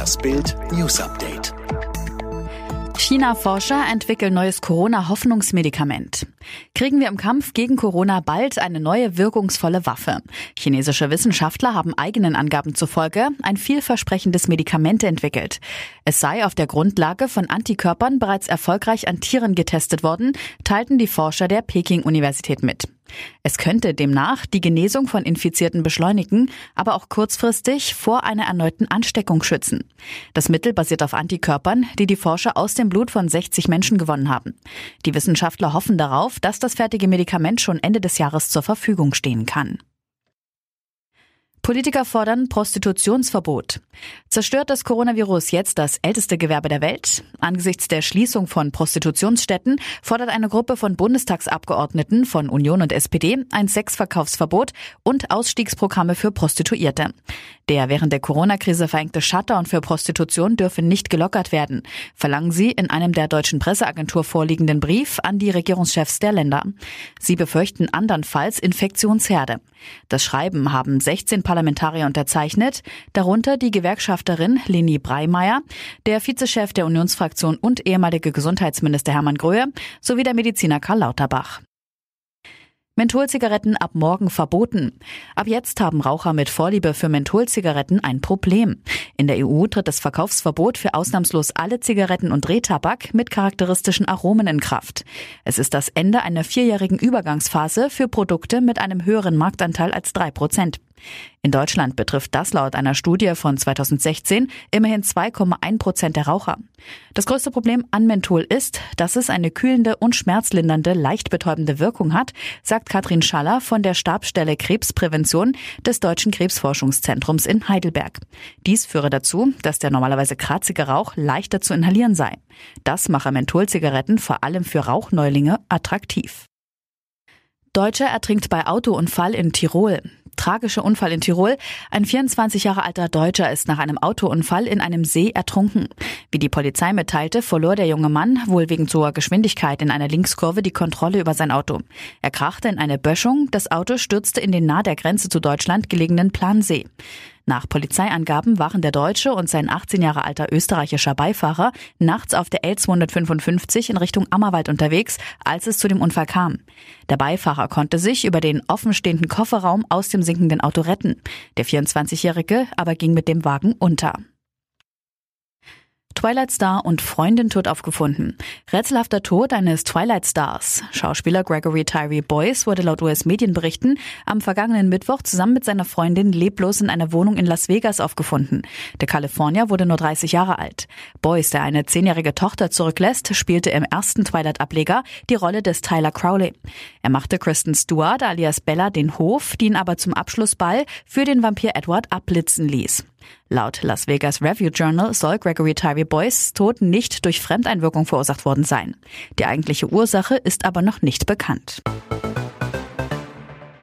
Das Bild News Update. China-Forscher entwickeln neues Corona-Hoffnungsmedikament. Kriegen wir im Kampf gegen Corona bald eine neue wirkungsvolle Waffe? Chinesische Wissenschaftler haben eigenen Angaben zufolge ein vielversprechendes Medikament entwickelt. Es sei auf der Grundlage von Antikörpern bereits erfolgreich an Tieren getestet worden, teilten die Forscher der Peking-Universität mit. Es könnte demnach die Genesung von Infizierten beschleunigen, aber auch kurzfristig vor einer erneuten Ansteckung schützen. Das Mittel basiert auf Antikörpern, die die Forscher aus dem Blut von 60 Menschen gewonnen haben. Die Wissenschaftler hoffen darauf, dass das fertige Medikament schon Ende des Jahres zur Verfügung stehen kann. Politiker fordern Prostitutionsverbot. Zerstört das Coronavirus jetzt das älteste Gewerbe der Welt? Angesichts der Schließung von Prostitutionsstätten fordert eine Gruppe von Bundestagsabgeordneten von Union und SPD ein Sexverkaufsverbot und Ausstiegsprogramme für Prostituierte. Der während der Corona-Krise verhängte Shutdown für Prostitution dürfe nicht gelockert werden, verlangen sie in einem der deutschen Presseagentur vorliegenden Brief an die Regierungschefs der Länder. Sie befürchten andernfalls Infektionsherde. Das Schreiben haben 16 Parlamentarier unterzeichnet, darunter die Gewerkschafterin Leni Breimeyer, der Vizechef der Unionsfraktion und ehemalige Gesundheitsminister Hermann Gröhe sowie der Mediziner Karl Lauterbach. Mentholzigaretten ab morgen verboten. Ab jetzt haben Raucher mit Vorliebe für Mentholzigaretten ein Problem. In der EU tritt das Verkaufsverbot für ausnahmslos alle Zigaretten und Drehtabak mit charakteristischen Aromen in Kraft. Es ist das Ende einer vierjährigen Übergangsphase für Produkte mit einem höheren Marktanteil als drei Prozent. In Deutschland betrifft das laut einer Studie von 2016 immerhin 2,1 Prozent der Raucher. Das größte Problem an Menthol ist, dass es eine kühlende und schmerzlindernde, leicht betäubende Wirkung hat, sagt Katrin Schaller von der Stabsstelle Krebsprävention des Deutschen Krebsforschungszentrums in Heidelberg. Dies führe dazu, dass der normalerweise kratzige Rauch leichter zu inhalieren sei. Das mache Mentholzigaretten vor allem für Rauchneulinge attraktiv. Deutscher ertrinkt bei Autounfall in Tirol tragische Unfall in Tirol. Ein 24 Jahre alter Deutscher ist nach einem Autounfall in einem See ertrunken. Wie die Polizei mitteilte, verlor der junge Mann wohl wegen zu hoher Geschwindigkeit in einer Linkskurve die Kontrolle über sein Auto. Er krachte in eine Böschung, das Auto stürzte in den nahe der Grenze zu Deutschland gelegenen Plansee. Nach Polizeiangaben waren der Deutsche und sein 18 Jahre alter österreichischer Beifahrer nachts auf der L255 in Richtung Ammerwald unterwegs, als es zu dem Unfall kam. Der Beifahrer konnte sich über den offenstehenden Kofferraum aus dem sinkenden Auto retten. Der 24-Jährige aber ging mit dem Wagen unter. Twilight Star und Freundin tot aufgefunden. Rätselhafter Tod eines Twilight Stars. Schauspieler Gregory Tyree Boyce wurde laut US-Medienberichten am vergangenen Mittwoch zusammen mit seiner Freundin leblos in einer Wohnung in Las Vegas aufgefunden. Der Kalifornier wurde nur 30 Jahre alt. Boyce, der eine zehnjährige Tochter zurücklässt, spielte im ersten Twilight-Ableger die Rolle des Tyler Crowley. Er machte Kristen Stewart alias Bella den Hof, die ihn aber zum Abschlussball für den Vampir Edward abblitzen ließ. Laut Las Vegas Review Journal soll Gregory Tyree Boyce Tod nicht durch Fremdeinwirkung verursacht worden sein. Die eigentliche Ursache ist aber noch nicht bekannt.